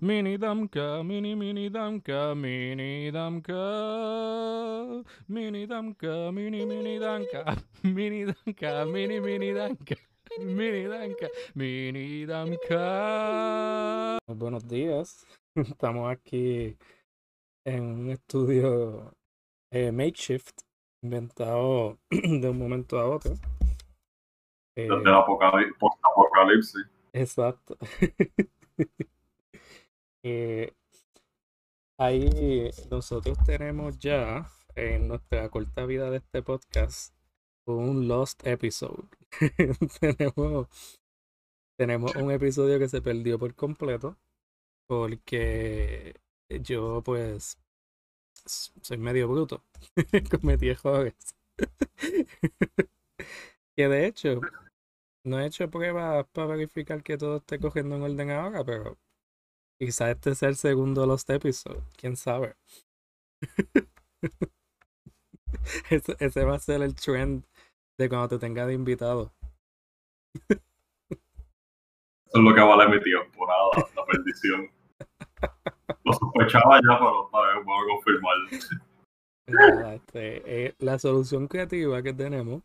Mini Damka, mini mini Damka, mini Damka, mini Damka, mini mini Damka, mini Damka, mini mini Damka, mini Damka, mini Damka. Buenos días, estamos aquí en un estudio eh, makeshift inventado de un momento a otro. Eh, Desde el post-apocalipsis. Exacto. Eh, ahí nosotros tenemos ya en nuestra corta vida de este podcast un lost episode. tenemos, tenemos un episodio que se perdió por completo porque yo pues soy medio bruto. Cometí errores. que de hecho no he hecho pruebas para verificar que todo esté cogiendo en orden ahora, pero Quizá este sea el segundo de los episodios, quién sabe. ese, va a ser el trend de cuando te tenga de invitado. Eso es lo que vale mi tiempo, nada, la perdición. Lo sospechaba ya, pero no puedo confirmar. Este, eh, la solución creativa que tenemos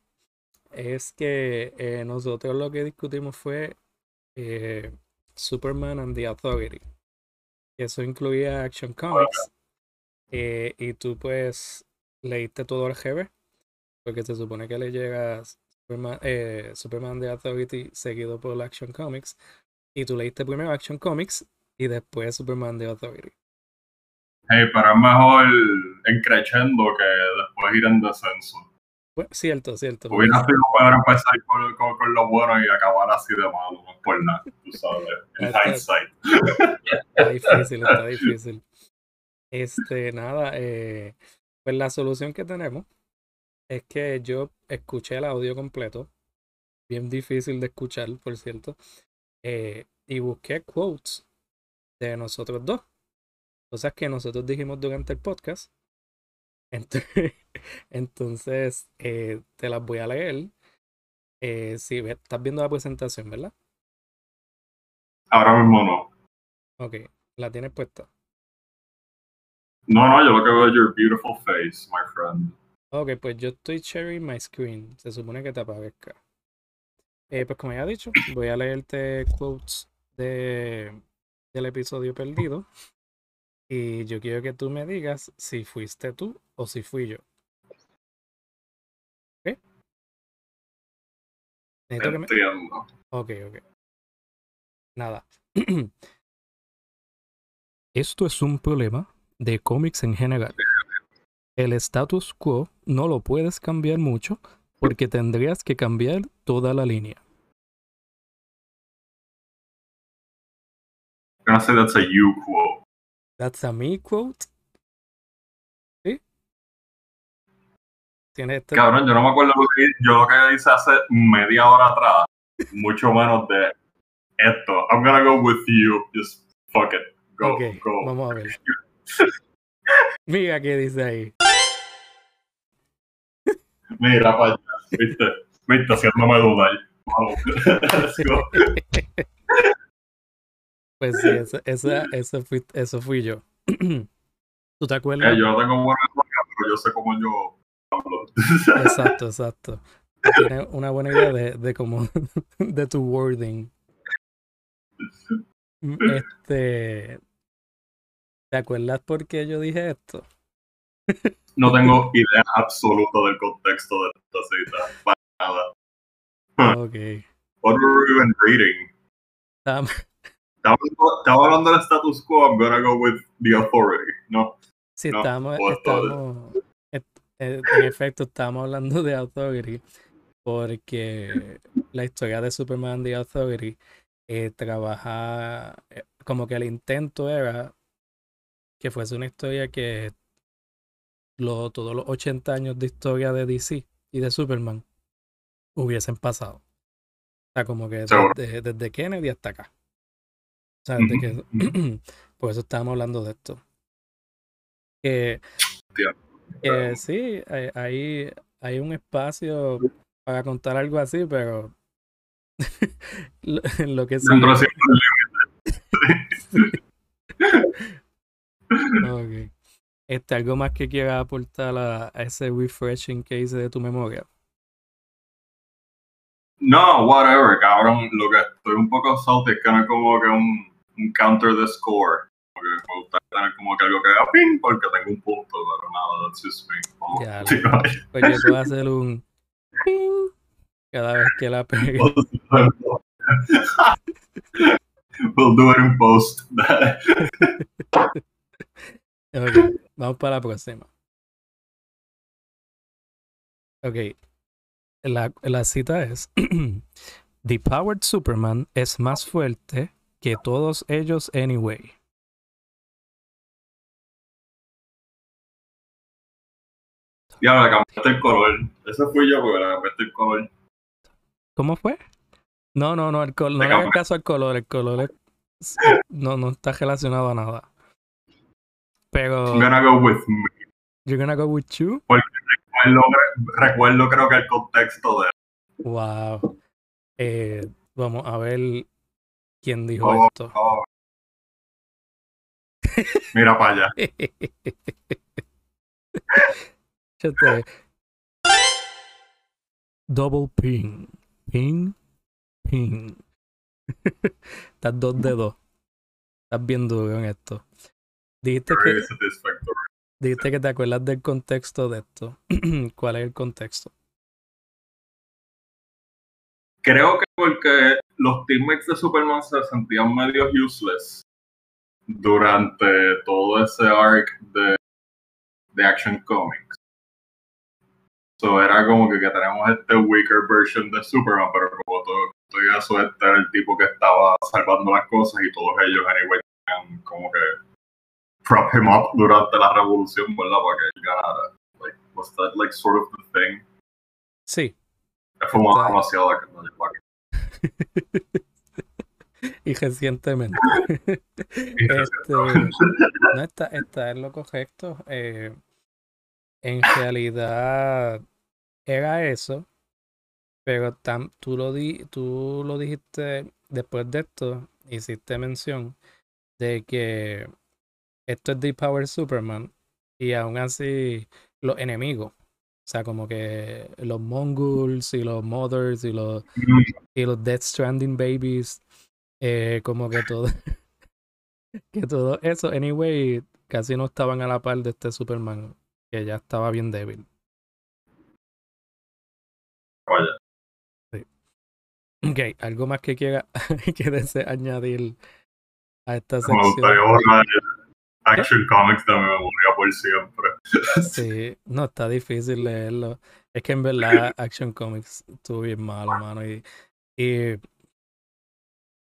es que eh, nosotros lo que discutimos fue eh, Superman and the Authority eso incluía Action Comics. Eh, y tú pues leíste todo el GB, porque se supone que le llega Superman, eh, de Authority seguido por Action Comics. Y tú leíste primero Action Comics y después Superman de Authority. Hey, pero es mejor que después ir en descenso. Cierto, cierto. Hubiera sido empezar con, con, lo bueno y acabar así de malo, no por nada, tú sabes, en hindsight. Está difícil, está difícil. Este, nada, eh, pues la solución que tenemos es que yo escuché el audio completo, bien difícil de escuchar, por cierto, eh, y busqué quotes de nosotros dos, cosas que nosotros dijimos durante el podcast Entonces, eh, te las voy a leer. Eh, si estás viendo la presentación, ¿verdad? Ahora mismo no. Ok, ¿la tienes puesta? No, no, yo lo que veo es your beautiful face, my friend. Ok, pues yo estoy sharing my screen. Se supone que te aparezca. Eh, pues como ya he dicho, voy a leerte quotes de, del episodio perdido. Y yo quiero que tú me digas si fuiste tú o si fui yo. ¿Ok? Entiendo. Ok, ok. Nada. Esto es un problema de cómics en general. El status quo no lo puedes cambiar mucho porque tendrías que cambiar toda la línea. I'm gonna say that's a you quote. That's a me quote. Este Cabrón, yo no me acuerdo lo que yo lo que hice hace media hora atrás, mucho menos de esto. I'm gonna go with you, just fuck it, go, go. Vamos a ver. Mira qué dice ahí. Mira para allá, viste, viste, haciéndome dudar. Vamos, Pues sí, eso, eso, eso, fui, eso fui yo. ¿Tú te acuerdas? Eh, yo no tengo buena pero yo sé cómo yo Exacto, exacto. Tienes una buena idea de, de cómo, de tu wording. Este, ¿te acuerdas por qué yo dije esto? No tengo idea absoluta del contexto de esta cita, para nada. Ok. What were we even reading? estaba hablando del status quo, I'm gonna go with the authority, ¿no? Sí, estamos, estamos, en efecto, estamos hablando de Authority porque la historia de Superman The Authority eh, trabaja eh, como que el intento era que fuese una historia que lo, todos los 80 años de historia de DC y de Superman hubiesen pasado. O sea, como que desde, Kennedy hasta acá. O sea, desde que, por eso estábamos hablando de esto. Que, eh, sí, hay, hay un espacio para contar algo así, pero lo, que sí. ok. Este, ¿Algo más que quieras aportar a, a ese refreshing que hice de tu memoria? No, whatever, cabrón. Lo que estoy un poco salty es que no es como que un, un counter de score. Porque me gusta tener como que algo que haga ping porque tengo un punto, pero nada, that's just me. Como, Ya, tío, Pues yo puedo hacer un ping cada vez que la pegue. we'll do it in post. Ok, vamos para la próxima. Ok, la, la cita es: The Powered Superman es más fuerte que todos ellos anyway. Ya me cambiaste el color. Ese fui yo porque le cambiaste el color. ¿Cómo fue? No, no, no, el color, no Me le hagas caso al color, el color es- no, no está relacionado a nada. Pero, I'm gonna go with me. you're gonna go with you? Recuerdo, recuerdo creo que el contexto de Wow. Eh, vamos a ver quién dijo Oh, esto. oh. Mira para allá. Chate. Double ping. Ping. Ping. Estás dos de dos. Estás bien duro en esto. Dijiste que, dijiste que te acuerdas del contexto de esto. ¿Cuál es el contexto? Creo que porque los teammates de Superman se sentían medio useless durante todo ese arc de, de Action Comics. So era como que, que tenemos este weaker version de Superman, pero como todo, todo eso, este era el tipo que estaba salvando las cosas y todos ellos, anyway, tenían como que prop him up durante la revolución, ¿verdad? Para que él ganara. Like, was that like sort of the thing? Sí. Fue más demasiado que no y recientemente. Este, no está, está en lo correcto. eh, en realidad era eso, pero tam- tú, lo di, tú lo dijiste después de esto, hiciste mención de que esto es The Power Superman y aún así los enemigos, o sea, como que los Mongols y los Mothers y los, y los Death Stranding Babies, eh, como que todo, que todo eso, anyway, casi no estaban a la par de este Superman, que ya estaba bien débil. Vaya. Ok, ¿algo más que quiera que desee añadir a esta Me sección? gustaría borrar Action Comics de mi memoria por siempre. Sí, no, está difícil leerlo. Es que en verdad Action Comics estuvo bien malo, mano. Y, y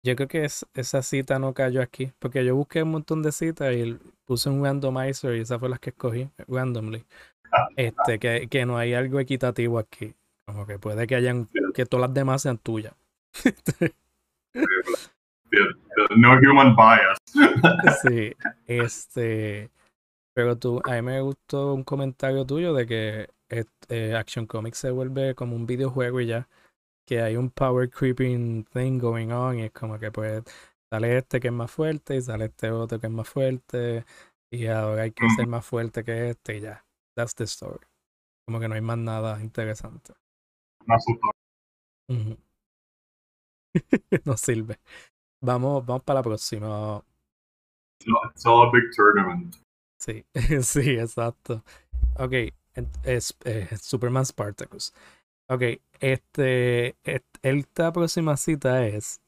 yo creo que es, esa cita no cayó aquí, porque yo busqué un montón de citas y puse un randomizer y esas fueron las que escogí, randomly. Este, que, que no hay algo equitativo aquí. Como que puede que hayan, que todas las demás sean tuyas. No human bias. Sí, este, pero tú, a mí me gustó un comentario tuyo de que este, Action Comics se vuelve como un videojuego y ya, que hay un power creeping thing going on y es como que pues sale este que es más fuerte y sale este otro que es más fuerte y ahora hay que ser más fuerte que este y ya, that's the story. Como que no hay más nada interesante. No sirve. Vamos, vamos para la próxima. It's all a big tournament. Sí, sí, exacto. Ok, es, eh, Superman Spartacus. Ok, este, esta próxima cita es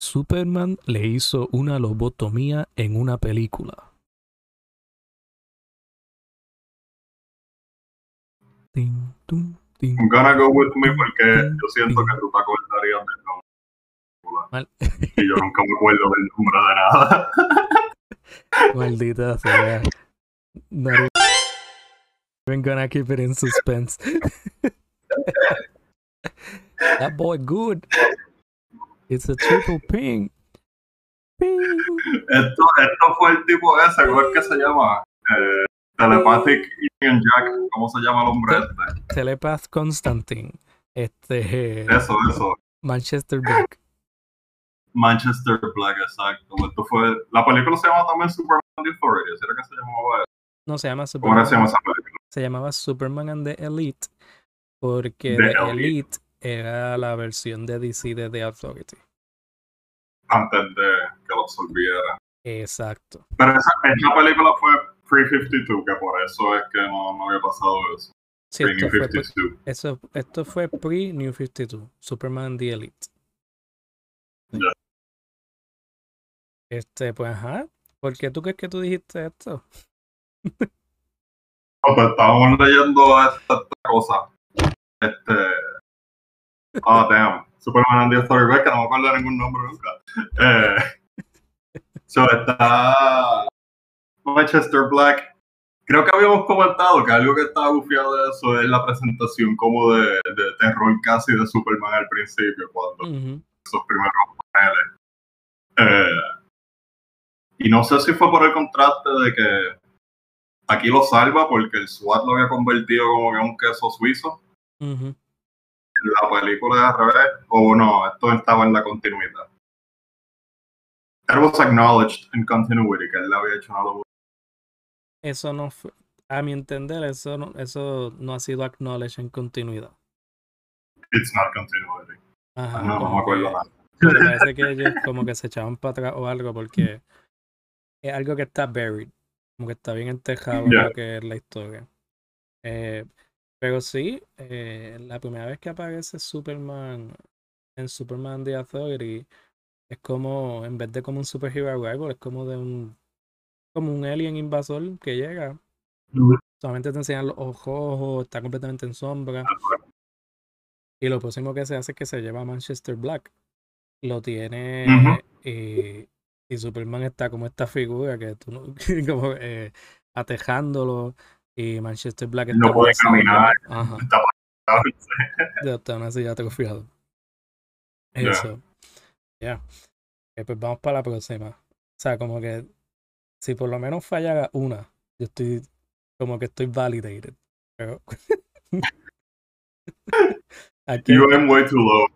Superman le hizo una lobotomía en una película. Tin. I'm gonna go with me porque yo siento que tú te acordarías del nombre. Mal- Y yo nunca me acuerdo del nombre de nada. Maldita sea. Not even gonna keep it in suspense. that boy good. It's a triple ping. Ping. Esto, esto fue el tipo ese, ¿cómo es que se llama? Eh, Telepathic Ian Jack, ¿cómo se llama el hombre este? Telepath Constantine. Este. Eso, eso. Manchester Black. Manchester Black, exacto. Esto fue, la película se llama también Superman the Authority, ¿era que se llamaba eso? No, se llama ¿Cómo Superman. se llama esa película? Se llamaba Superman and the Elite porque The. Elite era la versión de DC de The Authority. Antes de que lo absorbiera. Exacto. Pero esa, esa película fue pre-52, que por eso es que no, no había pasado eso. Sí, esto fue, pre- Pre-52. eso, esto fue pre-New 52. Superman the Elite. Ya. Este, pues ajá. ¿Por qué tú crees que tú dijiste esto? No, pues estábamos leyendo esta, esta cosa. Este. Ah, damn. Superman and the ves que no me acuerdo de ningún nombre nunca. Eh, so está Manchester Black. Creo que habíamos comentado que algo que estaba bufiado de eso es la presentación como de, de terror casi de Superman al principio, cuando esos primeros paneles. Eh, y no sé si fue por el contraste de que aquí lo salva porque el SWAT lo había convertido como que en un queso suizo. En la película es al revés, o no, esto estaba en la continuidad. It was acknowledged in continuity, que él le había hecho una. Eso no fue, a mi entender, eso no, eso no ha sido acknowledged en continuidad. It's not continuity. Ajá, No, no me acuerdo nada. Me parece que ellos como que se echaban para atrás o algo porque es algo que está buried, como que está bien entejado en Ya. lo que es la historia. Eh, pero sí, eh, la primera vez que aparece Superman en Superman The Authority es como, en vez de como un superhero arrival, es como de un como un alien invasor que llega. Solamente te enseñan los ojos está completamente en sombra. Y lo próximo que se hace es que se lleva a Manchester Black. Lo tiene Ujú. y, y Superman está como esta figura que tú no, como eh, atejándolo y Manchester Black está No puede caminar. Ajá, Está pasado. ya está en una silla atrofiado. Ya. Eso. Ya. Eh, pues vamos para la próxima. O sea, como que si por lo menos fallara una, yo estoy como que estoy validated. Pero aquí You aim way too low.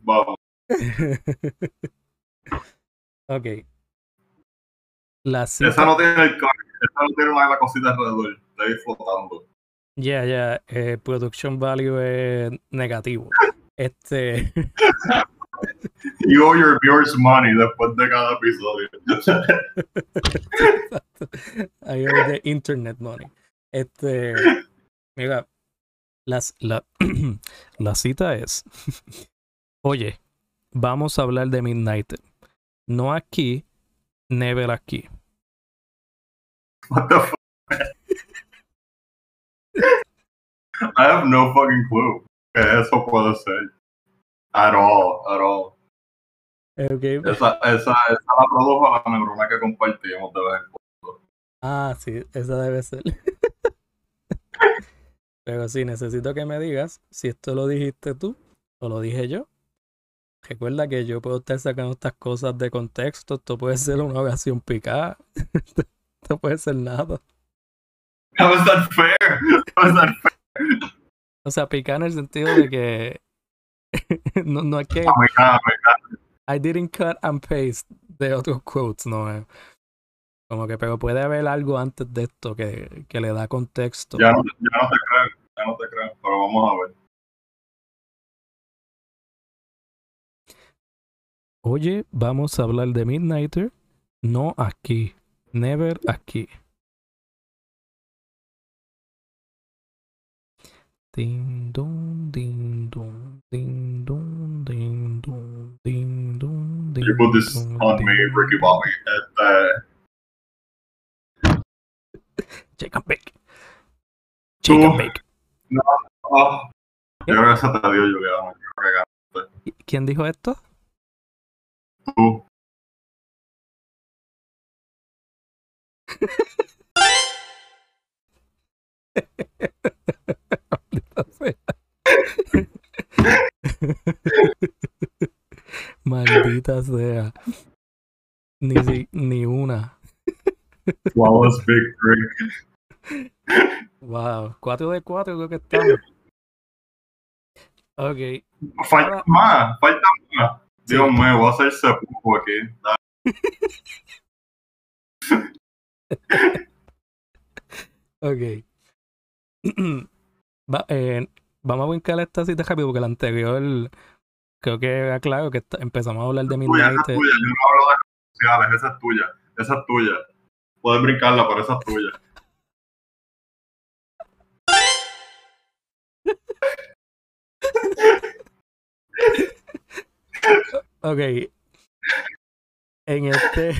Vamos. ok. La cita. Esa no tiene el car- esa no tiene una de las cositas alrededor. Está ahí flotando. Ya, ya. eh, production value es negativo. Este. You owe your viewers money después de cada episodio. Ahí es de internet money. Este. Mira. Las, la, la cita es. Oye, vamos a hablar de Midnight. No aquí, never aquí. What the fuck? I have no fucking clue eso puede ser. At all, at all. Esa, esa, esa la produjo la neurona que compartimos de vez en cuando. Ah, sí, esa debe ser. Pero sí, necesito que me digas si esto lo dijiste tú o lo dije yo. Recuerda que yo puedo estar sacando estas cosas de contexto. Esto puede ser una oración picada. Esto puede ser nada. Is that fair? Is that fair? O sea, picada en el sentido de que no, no es que Oh my God, my God. I didn't cut and paste de otros quotes, no es. Como que, pero puede haber algo antes de esto que, que le da contexto. Ya no, ya no te creo, ya no te creo, pero vamos a ver. Oye, vamos a hablar de Midnighter. No aquí. Never aquí. Ding dong, ding dong, ding dong, ding dong, ding dong, ding You put this dong, on me, Ricky. Bobby. Shake and bake. Shake and Tú. bake. oh, yo creo que se te dio, ¿Quién dijo esto? tú. Maldita sea. Maldita sea. Ni, si- ni una. Flawless victory. Wow. 4 de 4 creo que estamos. Ok. Falta más, falta más. Dios mío, voy a hacer sepulcro aquí. ok. Va, eh, vamos a brincar esta cita rápido porque la anterior creo que era claro que empezamos a hablar de Midnight. Esa es tuya, yo no hablo de redes sociales, esa es tuya, esa es tuya. Puedes brincarla, pero esa es tuya. ok. En este.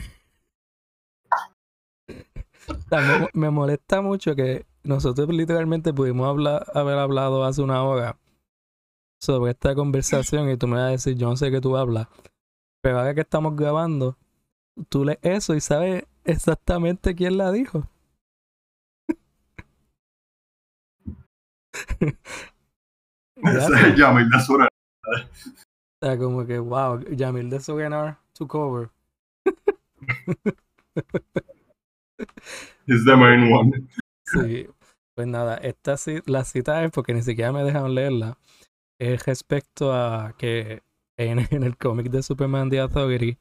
me, me molesta mucho que nosotros literalmente pudimos hablar, haber hablado hace una hora sobre esta conversación y tú me vas a decir, yo no sé qué tú hablas. Pero ahora que estamos grabando, tú lees eso y sabes exactamente quién la dijo. Yamil de Surenar. O sea, como que, wow, Yamil de Surenar to cover. He's the main one. Sí, pues nada, esta la cita es porque ni siquiera me dejaron leerla. Es respecto a que en, el cómic de Superman The Authority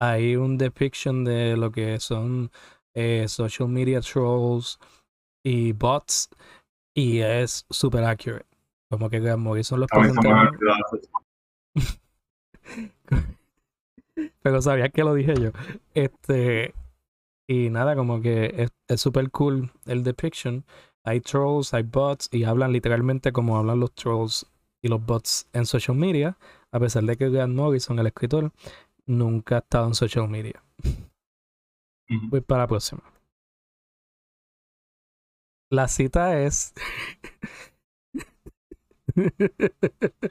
hay un depiction de lo que son eh, social media trolls y bots y es super accurate. Como que Grant Morrison los presentaron. Pero sabía que lo dije yo. Este, y nada, como que es súper cool el depiction. Hay trolls, hay bots y hablan literalmente como hablan los trolls y los bots en social media, a pesar de que Grant Morrison, el escritor, nunca ha estado en social media. Voy para la próxima. La cita es.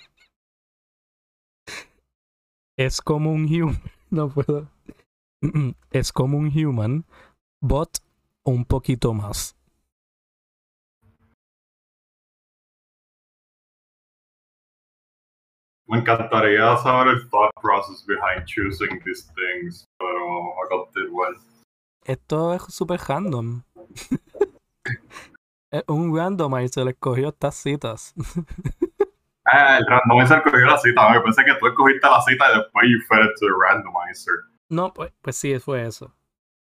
es como un human. No puedo. es como un human, but un poquito más. Me encantaría saber el thought process behind choosing these things, pero I got it well. Esto es super random. un randomizer le escogió estas citas. Ah, el randomizer escogió la cita. Me pensé que tú escogiste la cita y después you fed it to the randomizer. No, pues, pues sí, fue eso.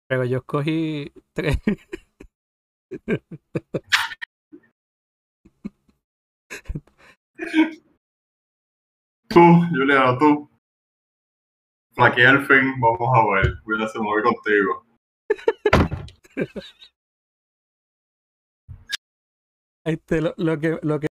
Pero yo escogí tres. tú, Juliano, tú. Aquí al fin, vamos a ver. Voy a hacer un contigo. Este, lo, lo que, lo que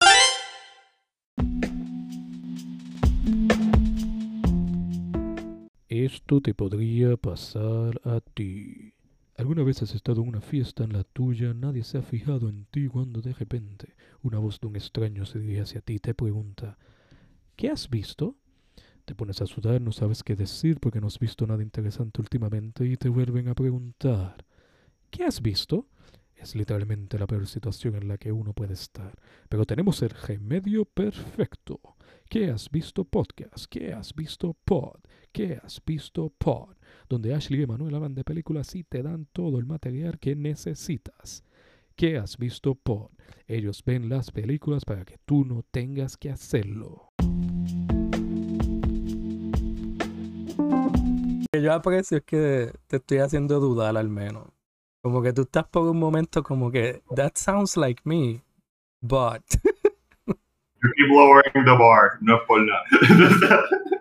Esto te podría pasar a ti. ¿Alguna vez has estado en una fiesta en la tuya, nadie se ha fijado en ti cuando de repente una voz de un extraño se dirige hacia ti y te pregunta ¿Qué has visto? Te pones a sudar, no sabes qué decir porque no has visto nada interesante últimamente y te vuelven a preguntar ¿Qué has visto? Es literalmente la peor situación en la que uno puede estar. Pero tenemos el remedio perfecto. ¿Qué has visto podcast? ¿Qué has visto pod? ¿Qué has visto pod? Donde Ashley y Manuel hablan de películas y te dan todo el material que necesitas. ¿Qué has visto pod? Ellos ven las películas para que tú no tengas que hacerlo. Que yo aprecio es que te estoy haciendo dudar al menos. Como que tú estás por un momento como que, that sounds like me, but... You keep lowering the bar, no es por nada.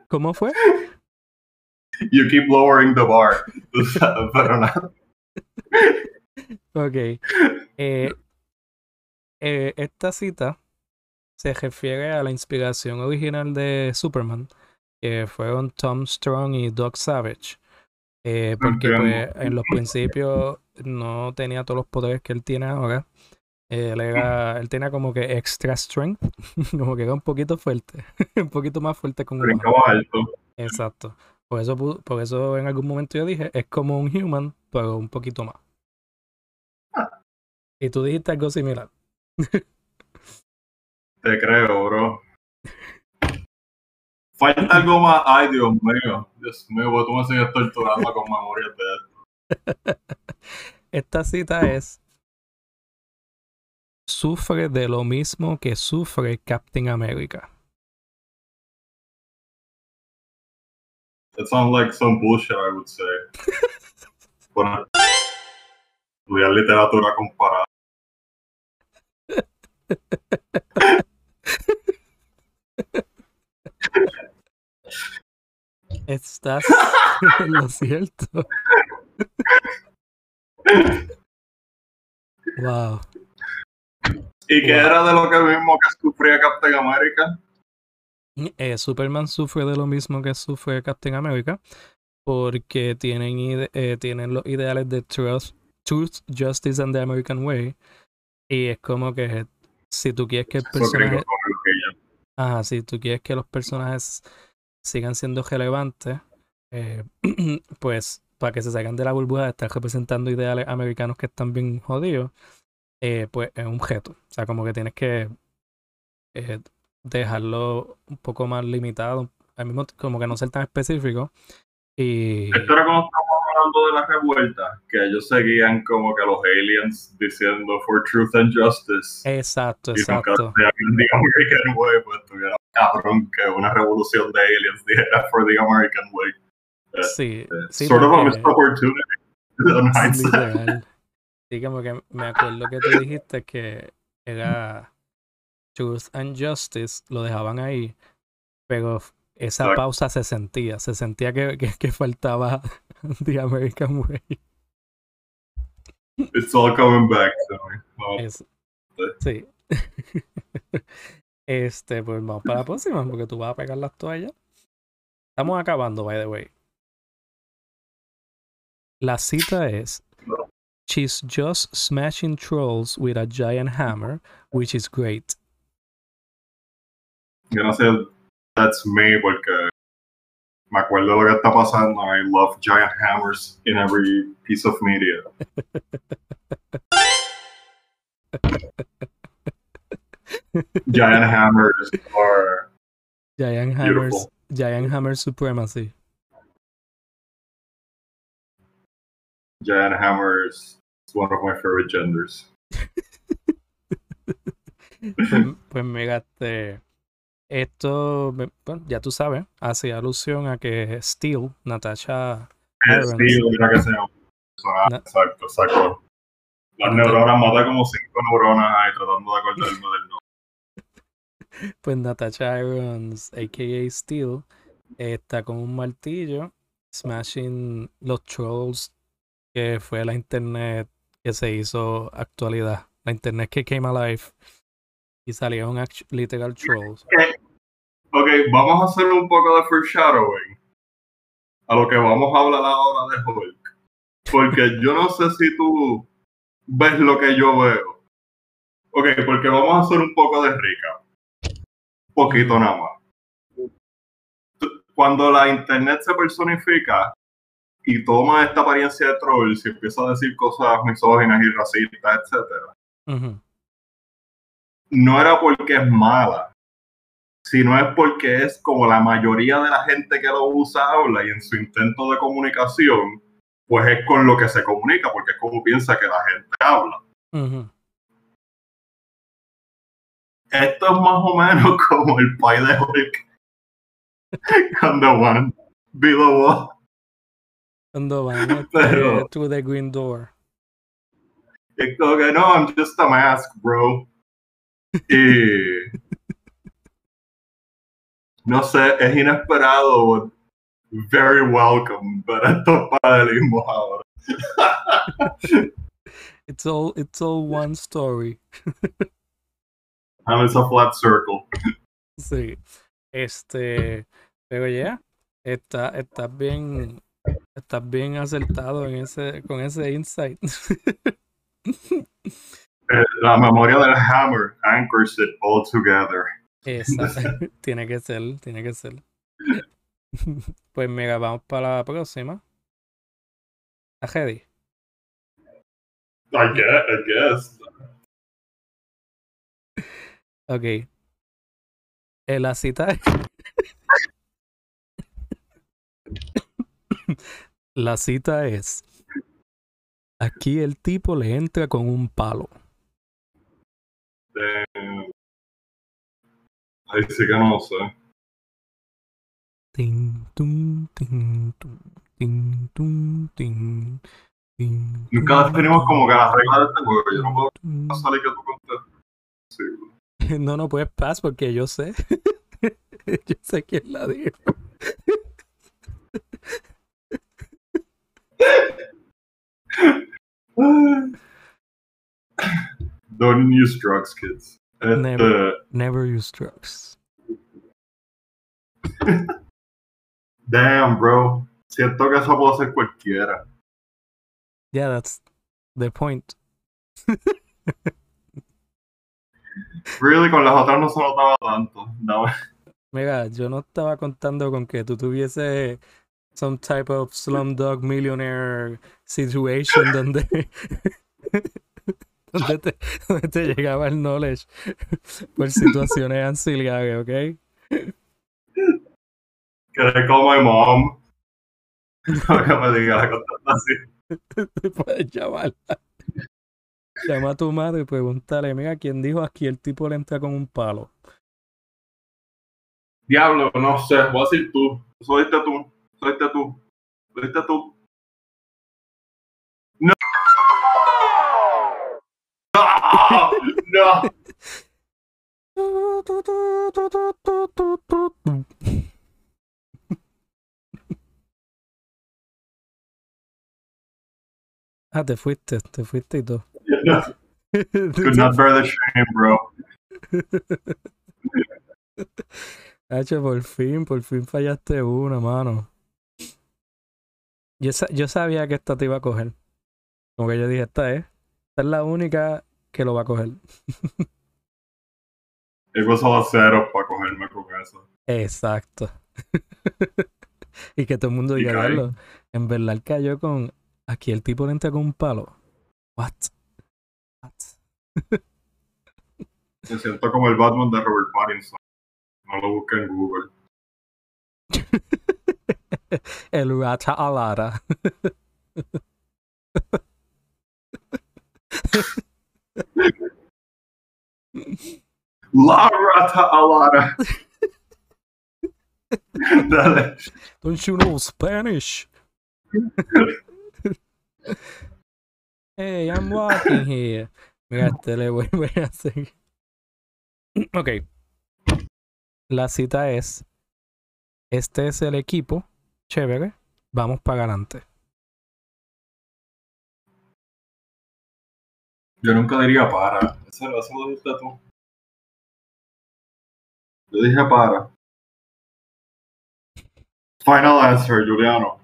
¿Cómo fue? You keep lowering the bar, pero nada. Ok. Eh, eh, esta cita se refiere a la inspiración original de Superman, que fueron Tom Strong y Doc Savage. Eh, porque pues, en los principios no tenía todos los poderes que él tiene ahora. Él, era, él tenía como que extra strength, como que era un poquito fuerte, un poquito más fuerte como un alto. Exacto. Por eso, por eso en algún momento yo dije, es como un human, pero un poquito más. Y tú dijiste algo similar. Te creo, bro. Falta algo más. Ay, Dios mío. Dios mío, tú me sigues torturando con memoria de esto. Esta cita es sufre de lo mismo que sufre Captain America. That sounds like some bullshit, I would say. Bueno, estudiar literatura comparada. Estás en lo cierto. wow. ¿Y qué Wow. era de lo que mismo que sufría Captain America? Eh, Superman sufre de lo mismo que sufre Captain America porque tienen, ide- eh, tienen los ideales de truth, truth, justice and the American way y es como que si tú quieres que el personaje, ajá, si tú quieres que los personajes sigan siendo relevantes, eh, pues para que se salgan de la burbuja de estar representando ideales americanos que están bien jodidos, eh, pues es un objeto. O sea, como que tienes que eh, dejarlo un poco más limitado, al mismo como que no ser tan específico. Esto era estábamos hablando de la revuelta, que ellos seguían como que los aliens diciendo for truth and justice. exacto, y nunca exacto. decían the American way, pues estuviera cabrón que una revolución de aliens dijera for the American way. Sí, Eh, sí, sort of a missed opportunity. Sí, como que me acuerdo que tú dijiste que era Truth and Justice, lo dejaban ahí, pero esa Exacto. pausa se sentía, se sentía que, que, que faltaba The American Way. It's all coming back. Oh, Es- sí. Este, pues vamos para la próxima, porque tú vas a pegar las toallas. Estamos acabando, by the way. La cita es She's just smashing trolls with a giant hammer, which is great. yo no sé, that's me, porque uh, me acuerdo lo que está pasando. I love giant hammers in every piece of media. giant hammers are Giant hammers, Beautiful. giant hammer supremacy. giant hammers. is one of my favorite genders. Pues, pues mira, este, esto, bueno, ya tú sabes, hace alusión a que Steel, Natasha Eh, Sí, mira que se llama. Ah, Na- Exacto, exacto. Las neuronas mata como cinco neuronas ahí tratando de acordarme del nombre. Pues Natasha Irons, a.k.a. Steel, está con un martillo smashing los trolls que fue la internet que se hizo actualidad. La internet que came alive y salieron literal trolls. Ok, vamos a hacer un poco de foreshadowing a lo que vamos a hablar ahora de Hulk. Porque yo no sé si tú ves lo que yo veo. Ok, porque vamos a hacer un poco de recap. Poquito nada más. Cuando la internet se personifica y toma esta apariencia de troll, si empieza a decir cosas misóginas y racistas, Ujú, no era porque es mala, sino es porque es como la mayoría de la gente que lo usa habla y en su intento de comunicación, pues es con lo que se comunica, porque es como piensa que la gente habla. Esto es más o menos como el pie de Hulk The One Below. Cuando van Pero- through the green door. Es como que no, I'm just a mask, bro. Y no sé, es inesperado, but very welcome, pero esto es paralelismo ahora. It's all, it's all one story. And it's a flat circle. Sí. Este, pero ya, está, estás bien, estás bien acertado en ese, con ese insight. Eh, La memoria del hammer anchors it all together. Esa, tiene que ser, tiene que ser. Pues mira, vamos para la próxima. ¿A ready? I guess. I guess. Ok. Eh, la cita La cita es Aquí el tipo le entra con un palo. Ahí que no sé. Tin, tum, tin, tum, tin, tum, tin, Nunca tum, definimos como que las reglas de este juego. Yo no puedo pasar que tú contestes. Sí. No, no puedes pas porque yo sé. yo sé quién la dijo. Don't use drugs, kids. Este, Never. Never use drugs. damn, bro. Siento que eso puede ser cualquiera. Yeah, that's the point. Really, con las otras no se notaba tanto. No. Mira, yo no estaba contando con que tú tuvieses some type of slumdog millionaire situation donde, donde, te, donde te llegaba el knowledge por situaciones ancillares, ¿ok? Que le como mi mom. No que me diga la contestación. Te puedes llamarla. Llama a tu madre y pregúntale, mira, ¿quién dijo aquí el tipo le entra con un palo? Diablo, no sé. Voy a decir tú. Soiste tú. Soiste tú. Soiste tú. No. No. Ah, te fuiste, te fuiste y todo. Could not bear the shame, bro. Hacho, por fin, por fin fallaste una, mano. Yo, sa- yo sabía que esta te iba a coger. Como que yo dije, esta es. Esta es la única que lo va a coger. He a cero para cogerme con eso. Exacto. y que todo el mundo diga, cae. "Diablo, En verdad él cayó con. Aquí el tipo le entra con un palo. What? What? Me siento como el Batman de Robert Pattinson. No lo busqué en Google. el Rata Alara. La Rata Alana. Dale. Don't you know Spanish? hey, I'm walking here. Mira, este le voy, a seguir. Ok. La cita es: Este es el equipo. Chévere. Vamos para adelante. Yo nunca diría para. Eso, eso lo dijiste tú. Yo dije para. Final answer, Juliano.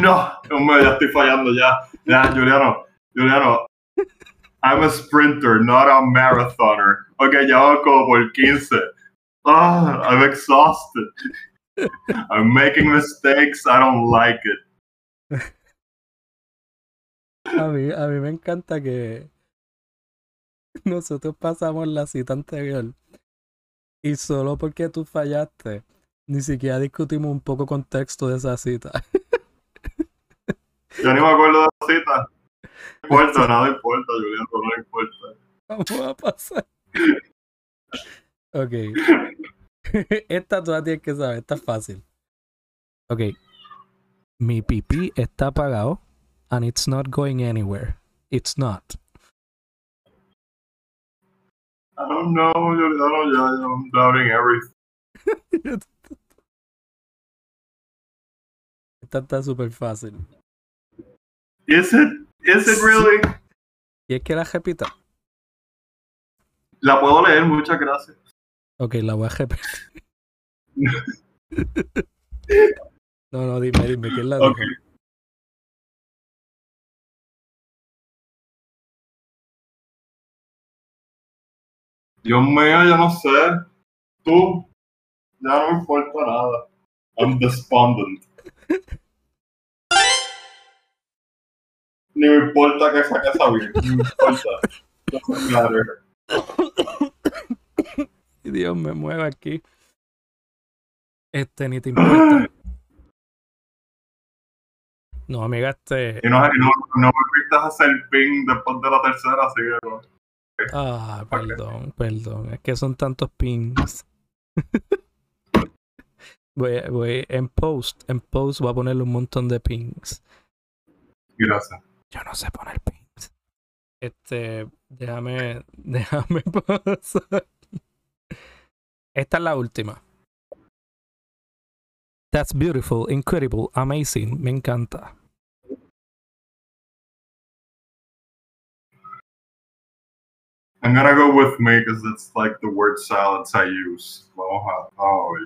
No, hombre, ya estoy fallando ya. Ya, Juliano, Juliano. I'm a sprinter, not a marathoner. Ok, ya vamos como por 15. Ah, I'm exhausted. I'm making mistakes. I don't like it. A mí, a mí me encanta que nosotros pasamos la cita anterior y solo porque tú fallaste, ni siquiera discutimos un poco contexto de esa cita. Yo ni me acuerdo de la cita. No importa, nada importa, Juliano, no importa. Vamos a pasar. Ok. Esta tú la tienes que saber, esta es fácil. Ok. Mi pipí está apagado and it's not going anywhere. It's not. I don't know, Juliano, ya, ya, I'm doubting everything. Esta está súper fácil. Is it? Is it really? Y es que la repita. La puedo leer, muchas gracias. Ok, la repetir. No, no, dime, dime, ¿quién la dijo? Dios mío, yo no sé. Tú, ya no me importa nada. I'm despondent. Ni me importa que saque esa bien. Ni me importa. Doesn't matter. Dios me mueve aquí. Este ni te importa. No, amiga, este. Y no, y no, no volviste a hacer ping después de la tercera, así que no. Ah, perdón, perdón. Es que son tantos pings. voy, voy en post, en post voy a ponerle un montón de pings. Gracias. Yo no sé poner pings. Este, déjame, déjame pasar. Esta es la última. That's beautiful, incredible, amazing. Me encanta. I'm gonna go with me because it's like the word silence I use. Oh,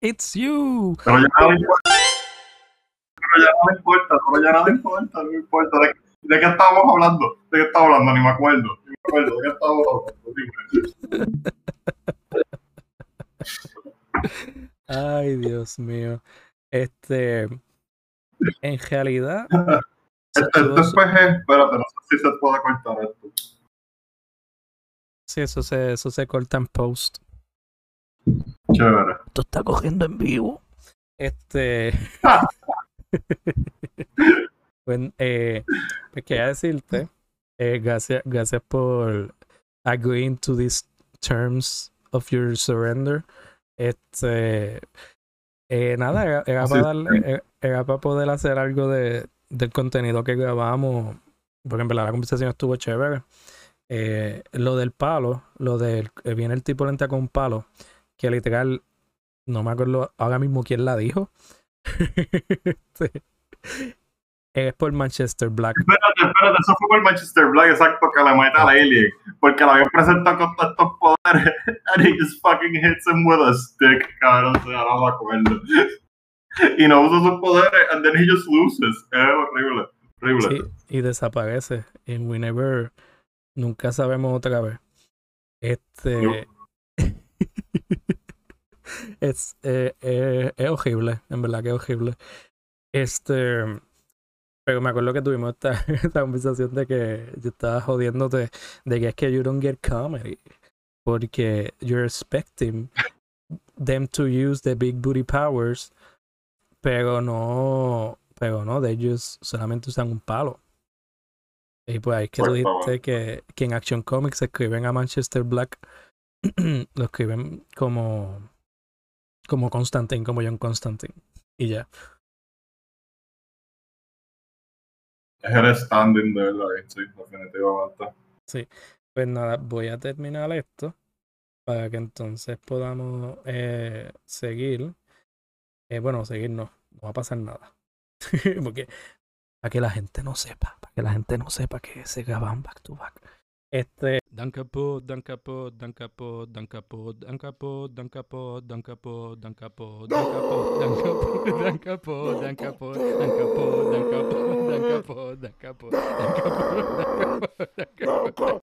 It's you. pero ya no le importa. Pero ya no le importa, pero ya no le importa, no importa. ¿De, de qué estábamos hablando? ¿De qué estábamos hablando? Ni me acuerdo. Ni me acuerdo. ¿De qué estábamos hablando? Ay, Dios mío. Este, en realidad, Este, es. Espérate, no sé si se puede cortar esto. sí, eso se, eso se corta en post. Chévere. Esto está cogiendo en vivo. Este. pues, eh, pues quería decirte, eh, gracias, gracias por agreeing to these terms of your surrender. Este. eh, nada, era, era para darle- era- era para poder hacer algo de, del contenido que grabamos. Porque en verdad la conversación estuvo chévere. Eh, lo del palo, lo del. eh, viene el tipo lenta con un palo que literal, no me acuerdo ahora mismo quién la dijo. Este, es por Manchester Black. Espérate, espérate, eso fue por Manchester Black, exacto, que le mete al alien. Porque la habían presentado con todos estos poderes. And he just fucking hits him with a stick, cabrón, o sea, no me acuerdo. Y no usa sus poderes, and then he just loses. Es horrible, horrible. Sí, y desaparece. Y we never, nunca sabemos otra vez. Este. es, eh, eh, es horrible, en verdad que es horrible. Este. Pero me acuerdo que tuvimos esta, esta conversación de que yo estaba jodiéndote de que es que you don't get comedy. Porque you're expecting them to use the big booty powers, pero no, pero no, de ellos solamente usan un palo. Y pues ahí es que tú dijiste que, que en Action Comics escriben a Manchester Black, lo escriben como, como Constantine, como John Constantine. Y ya. Es el standing de ahí, sí, definitivamente. Pues nada, voy a terminar esto para que entonces podamos eh, seguir. Eh, bueno, seguir no, no va a pasar nada. Porque para que la gente no sepa, para que la gente no sepa que se graban back to back. Este. Dankapod, Dankapod, Dankapod, Dankapod, Dankapod, Dankapod, Dankapod, Dankapod, Dankapod, Dankapod, Dankapod, Dankapod, Dankapod, Dankapod, Dankapod, Dankapod, Dankapod, Dankapod,